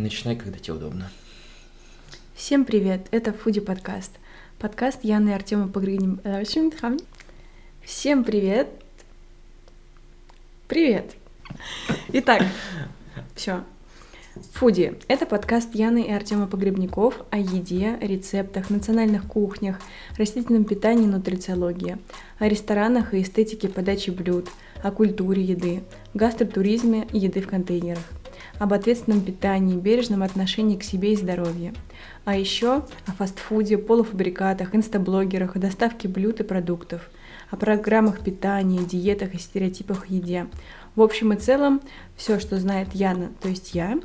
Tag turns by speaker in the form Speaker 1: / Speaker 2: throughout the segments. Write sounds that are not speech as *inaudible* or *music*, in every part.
Speaker 1: Начинай, когда тебе удобно.
Speaker 2: Всем привет, это Фуди подкаст. Подкаст Яны и Артема Погрынем. Всем привет. Привет. Итак, все. Фуди – это подкаст Яны и Артема Погребников о еде, рецептах, национальных кухнях, растительном питании и нутрициологии, о ресторанах и эстетике подачи блюд, о культуре еды, гастротуризме и еды в контейнерах, об ответственном питании, бережном отношении к себе и здоровью, а еще о фастфуде, полуфабрикатах, инстаблогерах, о доставке блюд и продуктов, о программах питания, диетах и стереотипах еде. В общем и целом, все, что знает Яна, то есть я.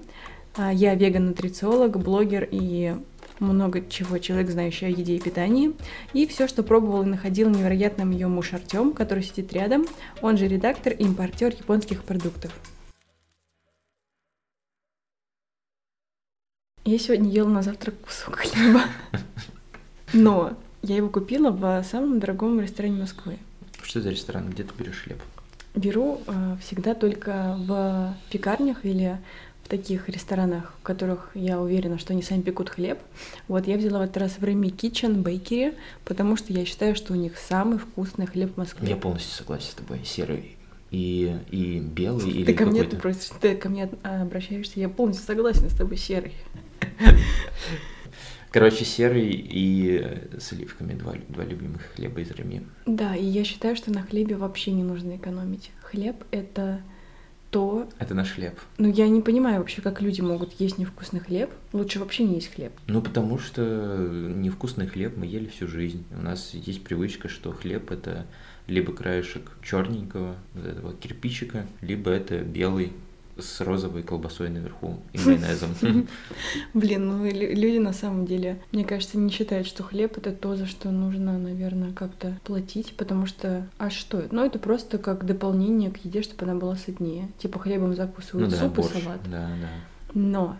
Speaker 2: А, я веган-нутрициолог, блогер и много чего человек, знающий о еде и питании. И все, что пробовал и находил невероятным ее муж Артем, который сидит рядом, он же редактор и импортер японских продуктов. Я сегодня ела на завтрак кусок хлеба. Но я его купила в самом дорогом ресторане Москвы.
Speaker 1: Что за ресторан? Где ты берешь хлеб?
Speaker 2: Беру э, всегда только в пекарнях или в таких ресторанах, в которых я уверена, что они сами пекут хлеб. Вот я взяла в этот раз в Remy Kitchen Bakery, потому что я считаю, что у них самый вкусный хлеб в Москве.
Speaker 1: Я полностью согласен с тобой. Серый и, и белый
Speaker 2: ты
Speaker 1: или
Speaker 2: ко мне
Speaker 1: какой-то...
Speaker 2: просишь, ты ко мне обращаешься, я полностью согласна с тобой, серый.
Speaker 1: Короче, серый и с оливками. Два, два любимых хлеба из Реми.
Speaker 2: Да, и я считаю, что на хлебе вообще не нужно экономить. Хлеб — это то...
Speaker 1: Это наш хлеб.
Speaker 2: Ну, я не понимаю вообще, как люди могут есть невкусный хлеб. Лучше вообще не есть хлеб.
Speaker 1: Ну, потому что невкусный хлеб мы ели всю жизнь. У нас есть привычка, что хлеб это либо краешек черненького, вот этого кирпичика, либо это белый с розовой колбасой наверху и майонезом. *laughs*
Speaker 2: Блин, ну лю- люди на самом деле, мне кажется, не считают, что хлеб это то, за что нужно, наверное, как-то платить, потому что, а что? Ну, это просто как дополнение к еде, чтобы она была сытнее. Типа хлебом
Speaker 1: Ну
Speaker 2: закусывают
Speaker 1: да,
Speaker 2: суп и
Speaker 1: борщ.
Speaker 2: салат.
Speaker 1: Да, да.
Speaker 2: Но,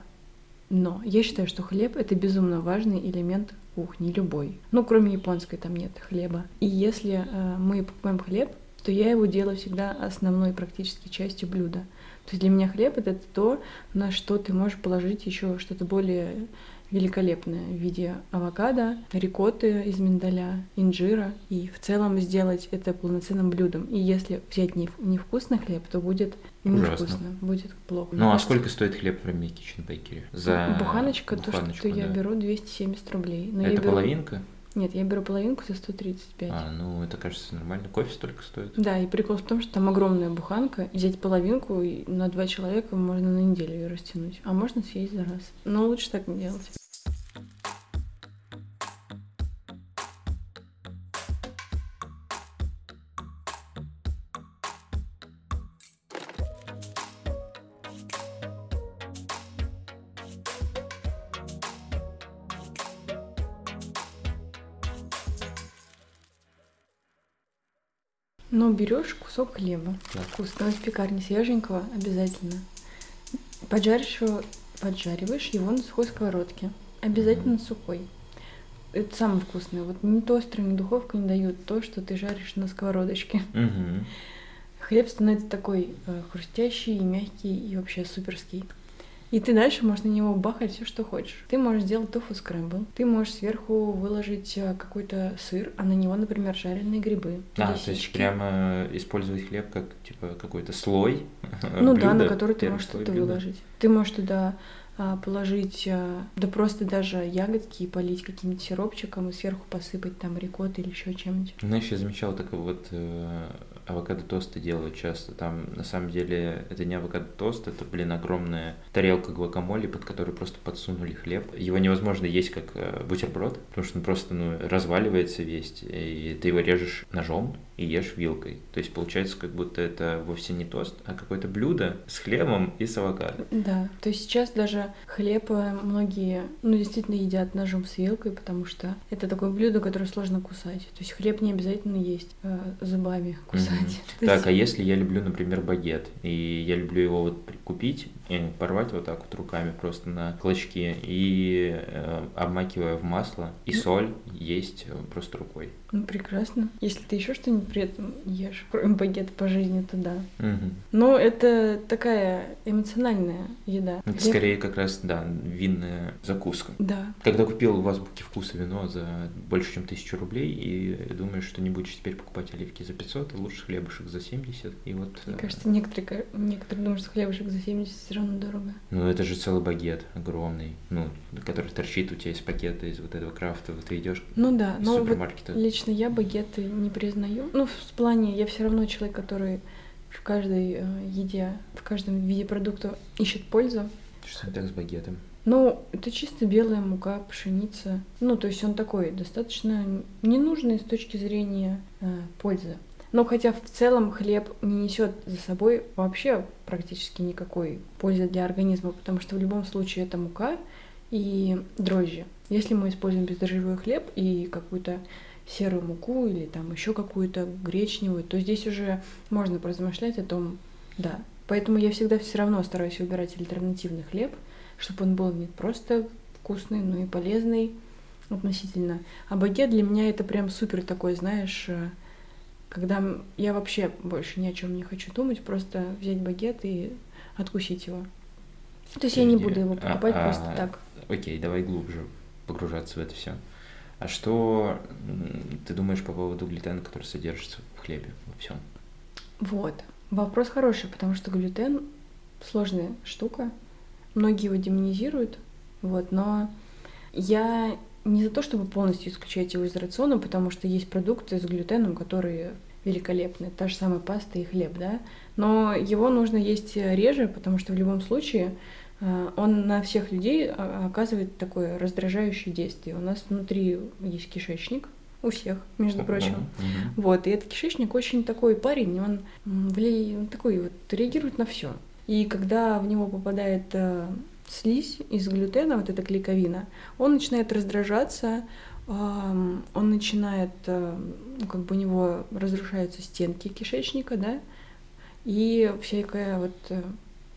Speaker 2: но я считаю, что хлеб это безумно важный элемент кухни, любой. Ну, кроме японской, там нет хлеба. И если э, мы покупаем хлеб, то я его делаю всегда основной практически частью блюда. То есть для меня хлеб это то, на что ты можешь положить еще что-то более великолепное в виде авокадо, рикотты из миндаля, инжира, и в целом сделать это полноценным блюдом. И если взять нев- невкусный хлеб, то будет невкусно, будет плохо.
Speaker 1: Ну, а сколько стоит хлеб в Remy Kitchen Bakery? За
Speaker 2: Буханочка, то,
Speaker 1: буханочку,
Speaker 2: что я
Speaker 1: да.
Speaker 2: беру, 270 рублей. Но я
Speaker 1: Это
Speaker 2: беру-
Speaker 1: половинка?
Speaker 2: Нет, я беру половинку за 135.
Speaker 1: А, ну это кажется нормально. Кофе столько стоит.
Speaker 2: Да, и прикол в том, что там огромная буханка. Взять половинку на два человека можно на неделю ее растянуть. А можно съесть за раз. Но лучше так не делать. Но берешь кусок хлеба,
Speaker 1: Так.
Speaker 2: вкусного из пекарни, свеженького обязательно. Поджаришь его, поджариваешь его на сухой сковородке. Обязательно сухой. Это самое вкусное. Вот ни тостер, ни духовка не дают то, что ты жаришь на сковородочке.
Speaker 1: Мгм.
Speaker 2: Хлеб становится такой э, хрустящий и мягкий и вообще суперский. И ты дальше можешь на него бахать все, что хочешь. Ты можешь сделать тофу скрэмбл. Ты можешь сверху выложить э, какой-то сыр, а на него, например, жареные грибы.
Speaker 1: А,
Speaker 2: лисички.
Speaker 1: то есть прямо использовать хлеб как типа какой-то слой.
Speaker 2: Ну да, на
Speaker 1: блюда,
Speaker 2: который ты можешь что-то
Speaker 1: блюда.
Speaker 2: выложить. Ты можешь туда а, положить, да просто даже ягодки и полить каким-нибудь сиропчиком и сверху посыпать там рикоттой или еще чем-нибудь.
Speaker 1: Знаешь, я замечал такой вот э, авокадо тосты делают часто. Там на самом деле это не авокадо тост, это, блин, огромная тарелка гвакамоле, под которой просто подсунули хлеб. Его невозможно есть как э, бутерброд, потому что он просто ну, разваливается весь, и ты его режешь ножом и ешь вилкой. То есть получается, как будто это вовсе не тост, а какое-то блюдо с хлебом и с авокадо.
Speaker 2: Да, то есть сейчас даже хлеб э, многие, ну, действительно едят ножом с вилкой, потому что это такое блюдо, которое сложно кусать. То есть хлеб не обязательно есть э, зубами кусать. Кстати.
Speaker 1: Mm-hmm. Так, а если я люблю, например, багет, и я люблю его вот купить, порвать вот так вот руками просто на клочки и э, обмакивая в масло и mm-hmm. соль есть э, просто рукой.
Speaker 2: Ну, прекрасно. Если ты еще что-нибудь при этом ешь, кроме багета по жизни, то да.
Speaker 1: Угу.
Speaker 2: Но это такая эмоциональная еда.
Speaker 1: Это Я... скорее как раз, да, винная закуска.
Speaker 2: Да.
Speaker 1: Когда купил в Азбуке вкуса вино за больше, чем тысячу рублей, и думаешь, что не будешь теперь покупать оливки за 500, а лучше хлебушек за 70, и вот...
Speaker 2: Мне э, кажется, некоторые, некоторые думают, что хлебушек за 70 все равно дорого.
Speaker 1: Ну, это же целый багет огромный, ну, который торчит у тебя из пакета, из вот этого крафта, вот ты идешь
Speaker 2: ну, да, но. Вот лично я багеты не признаю. Ну, в плане, я все равно человек, который в каждой э, еде, в каждом виде продукта ищет пользу.
Speaker 1: Что так с багетом?
Speaker 2: Ну, это чисто белая мука, пшеница. Ну, то есть он такой достаточно ненужный с точки зрения э, пользы. Но хотя в целом хлеб не несет за собой вообще практически никакой пользы для организма, потому что в любом случае это мука и дрожжи. Если мы используем бездрожжевой хлеб и какую-то серую муку или там еще какую-то гречневую, то здесь уже можно поразмышлять о том, да. Поэтому я всегда все равно стараюсь выбирать альтернативный хлеб, чтобы он был не просто вкусный, но и полезный относительно. А багет для меня это прям супер такой, знаешь, э, когда я вообще больше ни о чем не хочу думать, просто взять багет и откусить его. То есть Подожди, я не буду его покупать а, просто а, так.
Speaker 1: Окей, давай глубже погружаться в это все. А что ты думаешь по поводу глютена, который содержится в хлебе, во всем?
Speaker 2: Вот. Вопрос хороший, потому что глютен сложная штука. Многие его демонизируют, вот, но я не за то, чтобы полностью исключать его из рациона, потому что есть продукты с глютеном, которые великолепны. Та же самая паста и хлеб, да. Но его нужно есть реже, потому что в любом случае Э, он на всех людей а, оказывает такое раздражающее действие. У нас внутри есть кишечник, у всех, между прочим. Uh-huh. Вот, и этот кишечник очень такой парень, он, он такой вот реагирует на все. И когда в него попадает э, слизь из глютена, вот эта клейковина, он начинает раздражаться, он начинает, э, ну, как бы у него разрушаются стенки кишечника, да, и всякая вот э,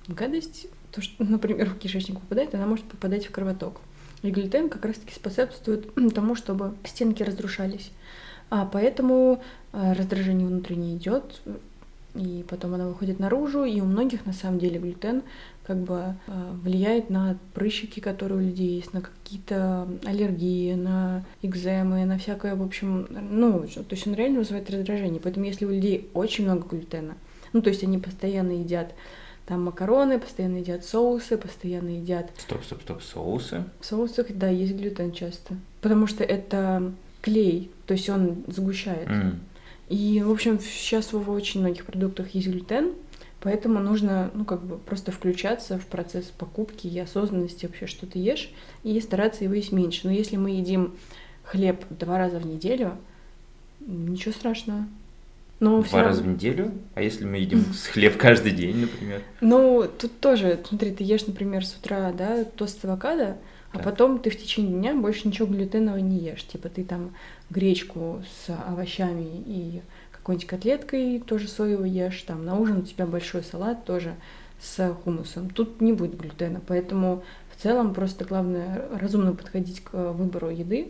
Speaker 2: гадость то, что, *laughs* например, в кишечник попадает, она может попадать в кровоток. И глютен как раз-таки способствует *clears throat* тому, чтобы стенки разрушались. А поэтому э, раздражение внутреннее идет, и потом она выходит наружу, и у многих на самом деле глютен как бы э, влияет на прыщики, которые у людей есть, на какие-то аллергии, на экземы, на всякое, в общем, ну, то есть он реально вызывает раздражение. Поэтому если у людей очень много глютена, ну, то есть они постоянно едят там макароны, постоянно едят соусы, постоянно едят...
Speaker 1: Стоп, стоп, стоп, соусы?
Speaker 2: В соусах, да, есть глютен часто. Потому что это клей, то есть он сгущает.
Speaker 1: Mm.
Speaker 2: И, в общем, сейчас в очень многих продуктах есть глютен, поэтому нужно, ну, как бы просто включаться в процесс покупки и осознанности вообще, что ты ешь, и стараться его есть меньше. Но если мы едим хлеб два раза в неделю, ничего страшного.
Speaker 1: Но Два раза в неделю? А если мы едим *laughs* хлеб каждый день, например?
Speaker 2: Ну, тут тоже, смотри, ты ешь, например, с утра, да, тост с авокадо, а потом ты в течение дня больше ничего глютенового не ешь. Типа ты там гречку с овощами и какой-нибудь котлеткой тоже соевый ешь, там на ужин у тебя большой салат тоже с хумусом. Тут не будет глютена, поэтому в целом просто главное разумно подходить к выбору еды.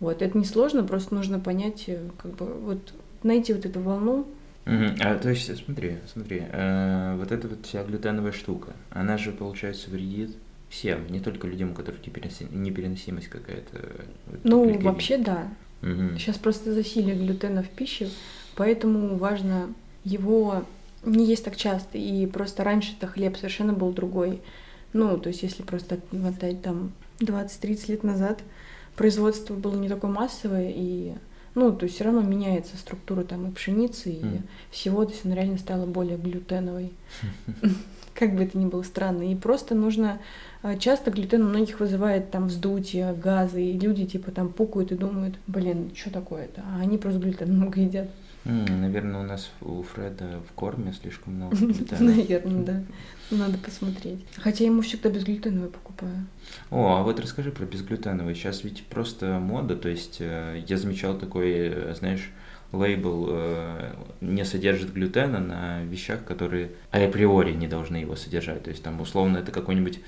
Speaker 2: Вот, это несложно, просто нужно понять, э, как бы, вот найти вот эту волну.
Speaker 1: Угу. А то есть, смотри, смотри, э, вот эта вот вся глютеновая штука, она же, получается, вредит всем, не только людям, у которых непереносимость какая-то.
Speaker 2: Вот, ну, вообще да. Угу. Сейчас просто засилие глютена в пище, поэтому важно его не есть так часто. И просто раньше-то хлеб совершенно был другой. Ну, то есть, если просто отмотать там 20-30 лет назад, производство было не такое массовое, и ну, то есть все равно меняется структура там и пшеницы, и mm. всего, то есть она реально стала более глютеновой. *laughs* Как бы это ни было странно. И просто нужно... А, часто глютен у многих вызывает там вздутие, газы, и люди типа там пукают и думают, блин, что такое-то? А они просто глютен много едят.
Speaker 1: наверное, у нас у Фреда в корме слишком много *laughs* глютена.
Speaker 2: Наверное, да. Надо посмотреть. Хотя ему всегда безглютеновый покупаю.
Speaker 1: О, а вот расскажи про безглютеновый. Сейчас ведь просто мода, то есть э, я замечал такой, э, знаешь, лейбл э, не содержит глютена на вещах, которые априори не должны его содержать. То есть там условно это какой-нибудь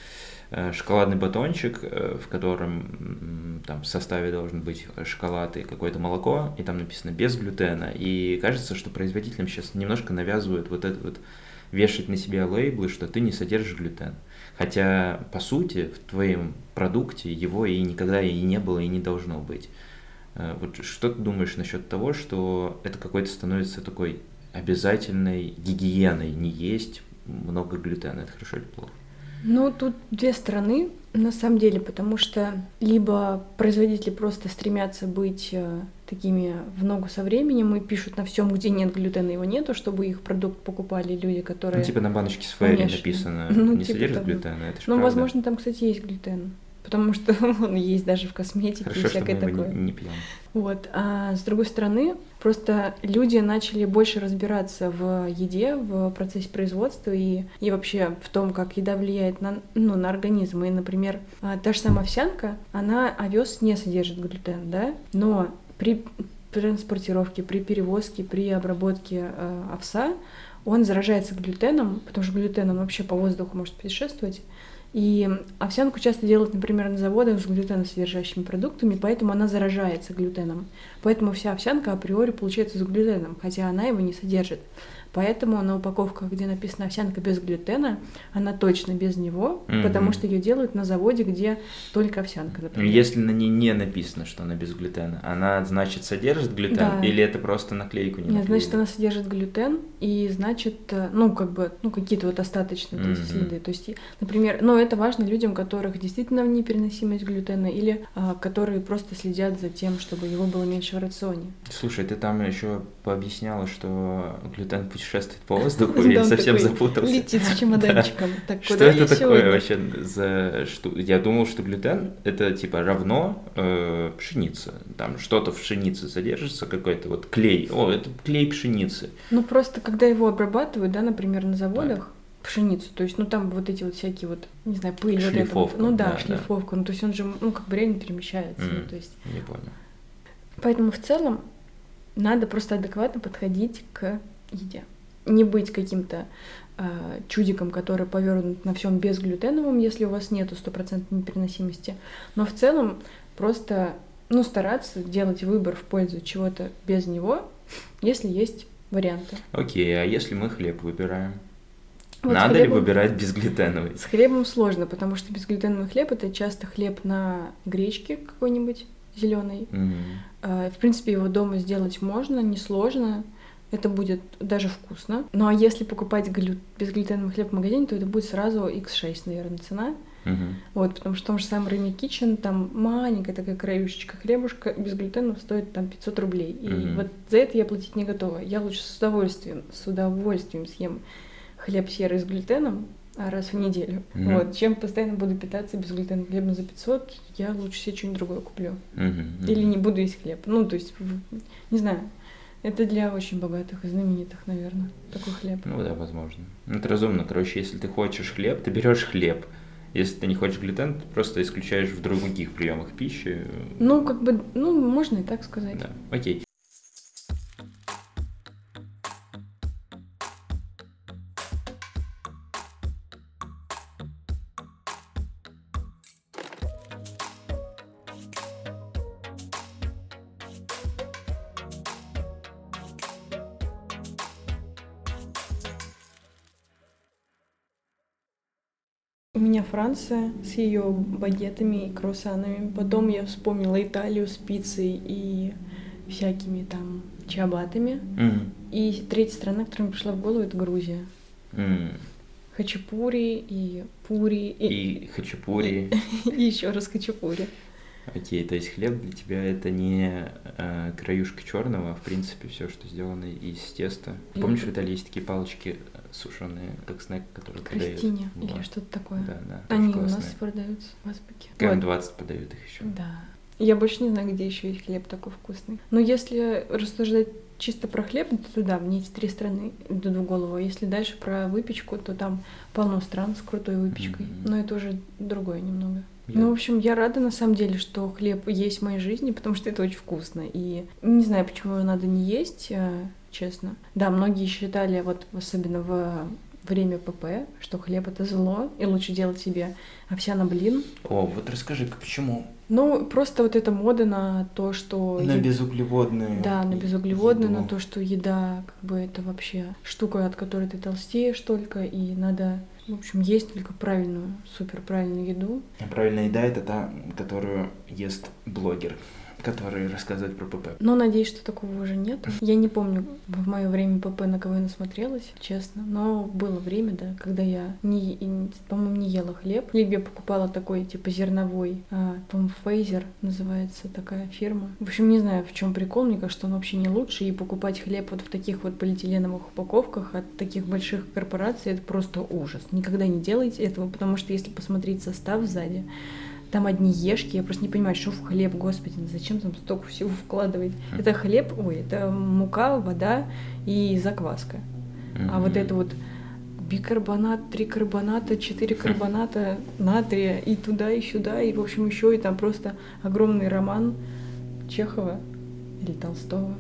Speaker 1: э, шоколадный батончик, э, в котором там в составе должен быть шоколад и какое-то молоко, и там написано без глютена. И кажется, что производителям сейчас немножко навязывают вот это вот вешать на себя лейблы, что ты не содержишь глютен. Хотя, по сути, в твоем продукте его и никогда и не было, и не должно быть. Э, вот что ты думаешь насчет того, что это какой-то становится такой обязательной гигиеной не есть много глютена? Это хорошо или плохо?
Speaker 2: Ну, тут две стороны, на самом деле, потому что либо производители просто стремятся быть э, такими в ногу со временем и пишут на всем, где нет глютена, его нету, чтобы их продукт покупали люди, которые...
Speaker 1: Ну, типа на баночке с фэри написано, ну, не типа содержит того. глютена, это же
Speaker 2: Ну, правда. возможно, там, кстати, есть глютен потому что *laughs* он есть даже в косметике
Speaker 1: Хорошо,
Speaker 2: и всякое
Speaker 1: что мы
Speaker 2: такое.
Speaker 1: Его не, не пьем.
Speaker 2: Вот. А с другой стороны, просто люди начали больше разбираться в еде, в процессе производства и, и вообще в том, как еда влияет на, ну, на организм. И, например, а, та же самая овсянка, она, овес не содержит глютен, да, но при транспортировке, при перевозке, при обработке э, овса он заражается глютеном, потому что глютен он вообще по воздуху может путешествовать, и овсянку часто делают, например, на заводах с глютеносодержащими продуктами, поэтому она заражается глютеном. Поэтому вся овсянка априори получается с глютеном, хотя она его не содержит. Поэтому на упаковках, где написано овсянка без глютена, она точно без него, mm-hmm. потому что ее делают на заводе, где только овсянка.
Speaker 1: Например. Если на ней не написано, что она без глютена, она значит содержит глютен да. или это просто наклейку не
Speaker 2: Нет, значит она содержит глютен и значит, э, ну как бы, ну какие-то вот остаточные mm-hmm. эти следы. То есть, например, но это важно людям, которых действительно непереносимость глютена или а, которые просто следят за тем, чтобы его было меньше в рационе.
Speaker 1: Слушай, ты там еще пообъясняла, что глютен путешествует по *laughs* воздуху, я совсем запутался.
Speaker 2: Летит с *laughs* чемоданчиком.
Speaker 1: Что это такое вообще за что? Я думал, что глютен это типа равно э, пшеница. Там что-то в пшенице содержится, какой-то вот клей. О, это клей пшеницы.
Speaker 2: Ну просто когда его обрабатывают, да, например, на заводах, пшеницу, то есть, ну там вот эти вот всякие вот, не знаю, пыль,
Speaker 1: шлифовка,
Speaker 2: вот это, ну да, да шлифовка, да. ну то есть он же, ну как бы реально перемещается, mm, ну, то есть.
Speaker 1: Не понял.
Speaker 2: Поэтому в целом надо просто адекватно подходить к еде не быть каким-то э, чудиком, который повернут на всем безглютеновом, если у вас нету стопроцентной непереносимости. Но в целом просто ну, стараться делать выбор в пользу чего-то без него, если есть варианты.
Speaker 1: Окей, а если мы хлеб выбираем? Вот Надо хлебом... ли выбирать безглютеновый?
Speaker 2: С хлебом сложно, потому что безглютеновый хлеб это часто хлеб на гречке какой-нибудь зеленый.
Speaker 1: Mm-hmm.
Speaker 2: В принципе, его дома сделать можно, несложно это будет даже вкусно. Ну а если покупать глю... безглютеновый хлеб в магазине, то это будет сразу x6, наверное, цена.
Speaker 1: Угу.
Speaker 2: Вот, потому что в том же самом Remy Kitchen там маленькая такая краюшечка хлебушка без глютена стоит там 500 рублей. И угу. вот за это я платить не готова. Я лучше с удовольствием, с удовольствием съем хлеб серый с глютеном а раз в неделю. Угу. Вот, чем постоянно буду питаться безглютеновым хлебом за 500, я лучше себе что-нибудь другое куплю.
Speaker 1: Угу.
Speaker 2: Или не буду есть хлеб. Ну, то есть, не знаю. Это для очень богатых и знаменитых, наверное, такой хлеб.
Speaker 1: Ну да, возможно. Ну, это разумно. Короче, если ты хочешь хлеб, ты берешь хлеб. Если ты не хочешь глютен, ты просто исключаешь в других приемах пищи.
Speaker 2: Ну, как бы, ну, можно и так сказать.
Speaker 1: Да, окей.
Speaker 2: Меня Франция с ее багетами и круассанами. Потом я вспомнила Италию с пиццей и всякими там чабатами.
Speaker 1: Mm.
Speaker 2: И третья страна, которая мне пришла в голову, это Грузия.
Speaker 1: Mm.
Speaker 2: Хачапури и пури.
Speaker 1: И, и хачапури. *laughs*
Speaker 2: И, и еще раз хачапури.
Speaker 1: Окей, то есть хлеб для тебя это не э, краюшка черного, а в принципе все, что сделано из теста. Помнишь, в Италии есть такие палочки э, сушеные, как снэк, которые
Speaker 2: Крастиня или вот. что-то такое.
Speaker 1: Да, да.
Speaker 2: Они классные. у нас продаются в Азбуке.
Speaker 1: КМ-20 вот. подают их еще.
Speaker 2: Да. Я больше не знаю, где еще есть хлеб такой вкусный. Но если рассуждать чисто про хлеб, то да, мне эти три страны идут в голову. Если дальше про выпечку, то там полно стран с крутой выпечкой.
Speaker 1: Мгм.
Speaker 2: Но это уже другое немного.
Speaker 1: Я-
Speaker 2: Ну, в общем, я рада на самом деле, что хлеб есть в моей жизни, потому что это очень вкусно. И не знаю, почему его надо не есть, э, честно. Да, многие считали, вот особенно в время ПП, что хлеб это зло, и лучше делать себе овсяный блин.
Speaker 1: О, вот расскажи-ка, почему?
Speaker 2: Ну, просто вот эта мода на то, что...
Speaker 1: На
Speaker 2: е-
Speaker 1: безуглеводные.
Speaker 2: Да, на безуглеводную, на
Speaker 1: еду.
Speaker 2: то, что еда, как бы это вообще штука, от которой ты толстеешь только, и надо, в общем, есть только правильную, супер правильную еду.
Speaker 1: А Правильная еда это та, которую ест блогер, который рассказывает про ПП.
Speaker 2: Но надеюсь, что такого уже нет. Я не помню в мое время ПП, на кого я насмотрелась, честно. Но было время, да, когда я, не, по-моему, не ела хлеб. Либо я покупала такой, типа, зерновой, а, по-моему, Фейзер называется такая фирма. В общем, не знаю, в чем прикол, мне кажется, он вообще не лучше. И покупать хлеб вот в таких вот полиэтиленовых упаковках от таких больших корпораций, это просто ужас. Никогда не делайте этого, потому что если посмотреть состав сзади, там одни ешки, я просто не понимаю, что в хлеб, господи, зачем там столько всего вкладывать?
Speaker 1: Хм.
Speaker 2: Это хлеб, ой, это мука, вода и закваска. А вот это вот бикарбонат, три карбоната, четыре карбоната натрия и туда, и сюда, и в общем еще и там просто огромный роман Чехова или Толстого.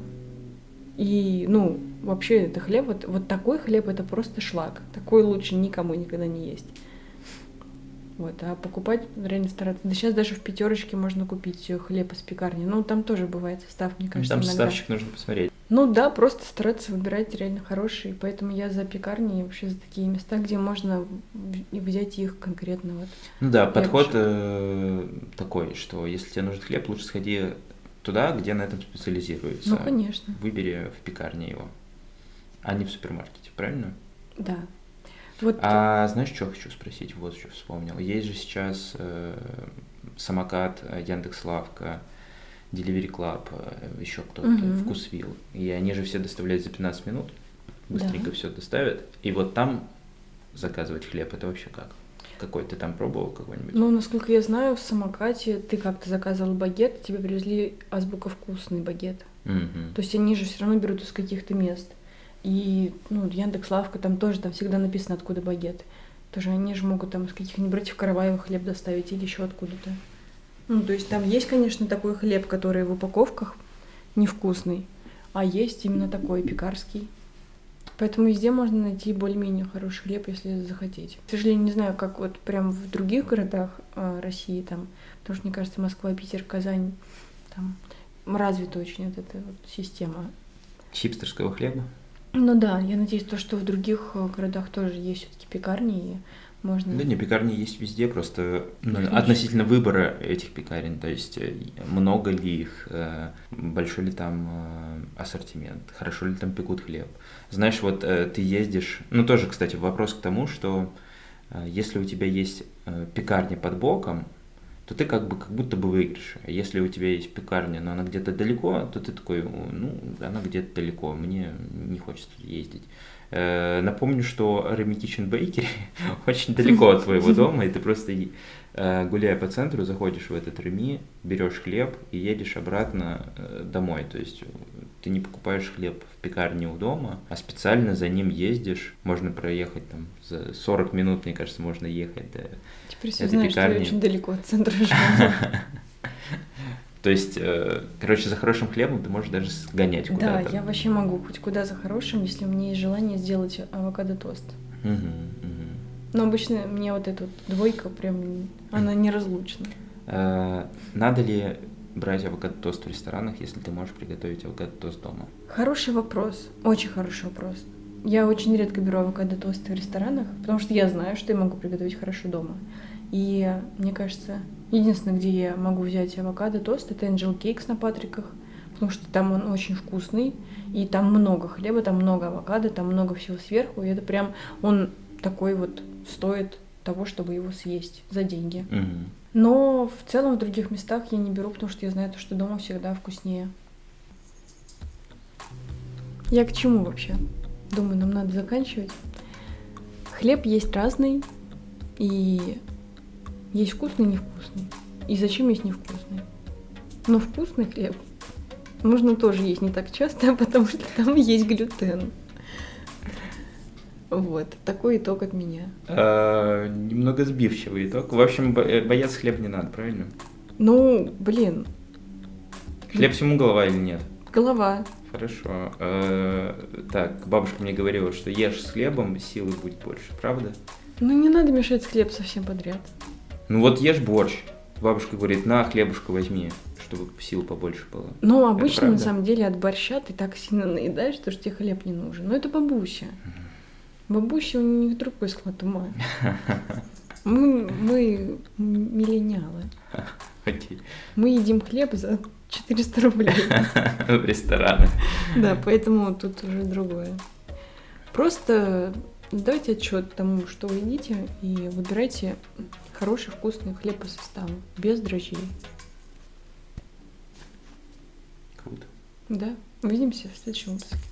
Speaker 2: И, ну, вообще это хлеб, вот, вот такой хлеб это просто шлак. Такой лучше никому никогда не есть. Вот, а покупать реально стараться. Да сейчас даже в пятерочке можно купить хлеб из пекарни. Ну, там тоже бывает состав, мне кажется,
Speaker 1: Там
Speaker 2: иногда.
Speaker 1: составчик нужно посмотреть.
Speaker 2: Ну да, просто стараться выбирать реально хорошие. Поэтому я за пекарни и вообще за такие места, где можно взять их конкретно вот.
Speaker 1: Ну да,
Speaker 2: Я
Speaker 1: подход э, такой, что если тебе нужен хлеб, лучше сходи туда, где на этом специализируются.
Speaker 2: Ну, конечно.
Speaker 1: Выбери в пекарне его, а не в супермаркете, правильно?
Speaker 2: Да. Вот
Speaker 1: А знаешь, что хочу спросить? Вот что вспомнил. Есть же сейчас э, самокат, э, Яндекс.Лавка, Delivery Club, э, еще кто-то,
Speaker 2: Мгм.
Speaker 1: Вкусвилл. И они же все доставляют за 15 минут. Быстренько
Speaker 2: Да.
Speaker 1: все доставят. И вот там заказывать хлеб, это вообще как? Какой ты там пробовал какой-нибудь?
Speaker 2: Ну, насколько я знаю, в самокате ты как-то заказывал багет, тебе привезли азбука вкусный багет.
Speaker 1: Мгм.
Speaker 2: То есть они же все равно берут из каких-то мест. И, ну, Яндекс Лавка, там тоже там всегда написано, откуда багет. Тоже они же могут там из каких-нибудь братьев Караваева хлеб доставить или еще откуда-то. Ну, то есть там есть, конечно, такой хлеб, который в упаковках невкусный, а есть именно такой пекарский. Поэтому везде можно найти более-менее хороший хлеб, если захотеть. К сожалению, не знаю, как вот прям в других городах э, России там, потому что, мне кажется, Москва, Питер, Казань, там развита очень вот эта вот система
Speaker 1: Хипстерского хлеба?
Speaker 2: Ну да, я надеюсь, то, что в других э, городах тоже есть все-таки пекарни, и можно.
Speaker 1: Да не, пекарни есть везде, просто ну, относительно выбора этих пекарен, то есть э, много ли их, э, большой ли там ассортимент, хорошо ли там пекут хлеб. Знаешь, вот ты ездишь, ну тоже, кстати, вопрос к тому, что если у тебя есть пекарня под боком, то ты как бы как будто бы выиграешь. Если у тебя есть пекарня, но она где-то далеко, то ты такой, ну, она где-то далеко, мне не хочется ездить. Э, Напомню, что Remy Bakery *laughs* очень далеко от твоего дома, и ты просто, гуляя по центру, заходишь в этот Реми, берешь хлеб и едешь обратно э, домой. То есть э, ты не покупаешь хлеб в пекарне у дома, а специально за ним ездишь. Можно проехать там за 40 минут, мне кажется, можно ехать до
Speaker 2: Теперь все
Speaker 1: это
Speaker 2: знают, что я
Speaker 1: пекарни.
Speaker 2: очень далеко от центра живу.
Speaker 1: То есть, э, короче, за хорошим хлебом ты можешь даже сгонять
Speaker 2: Да,
Speaker 1: куда-то.
Speaker 2: я вообще могу хоть куда за хорошим, если у меня есть желание сделать авокадо-тост.
Speaker 1: Мгм.
Speaker 2: Но обычно мне вот эта вот двойка прям, она неразлучна.
Speaker 1: Э, Надо ли брать авокадо-тост в ресторанах, если ты можешь приготовить авокадо-тост дома?
Speaker 2: Хороший вопрос, очень хороший вопрос. Я очень редко беру авокадо-тосты в ресторанах, потому что я знаю, что я могу приготовить хорошо дома. И мне кажется, единственное, где я могу взять авокадо-тост, это Angel Cakes на Патриках, потому что там он очень вкусный, и там много хлеба, там много авокадо, там много всего сверху, и это прям, он такой вот стоит того, чтобы его съесть за деньги.
Speaker 1: Мгм.
Speaker 2: Но в целом в других местах я не беру, потому что я знаю, то, что дома всегда вкуснее. Я к чему вообще? Думаю, нам надо заканчивать. Хлеб есть разный, и есть вкусный и невкусный. И зачем есть невкусный? Ну, вкусный хлеб нужно тоже есть не так часто, *laughs* потому что там есть глютен. Вот, такой итог от меня.
Speaker 1: А, немного сбивчивый итог. В общем, э, бояться хлеб не надо, правильно?
Speaker 2: Ну, блин,
Speaker 1: Хлеб всему голова или нет?
Speaker 2: голова.
Speaker 1: Хорошо. Э, Так, бабушка мне говорила, что ешь с хлебом, силы будет больше, правда?
Speaker 2: Ну, не надо мешать хлеб совсем подряд.
Speaker 1: Ну вот ешь борщ. Бабушка говорит, на, хлебушка возьми, чтобы сил побольше было.
Speaker 2: Но обычно, на самом деле, от борща ты так сильно наедаешь, что тебе хлеб не нужен. Но это бабуся. Бабуся у них другой склад ума. Мы, мы миллениалы.
Speaker 1: Окей.
Speaker 2: Мы едим хлеб за 400 рублей. *laughs*
Speaker 1: В ресторанах.
Speaker 2: Да, поэтому тут уже другое. Просто давайте отчет тому, что вы едите, и выбирайте хороший вкусный хлеб по составу, без дрожжей.
Speaker 1: Круто.
Speaker 2: Да, увидимся в следующем выпуске.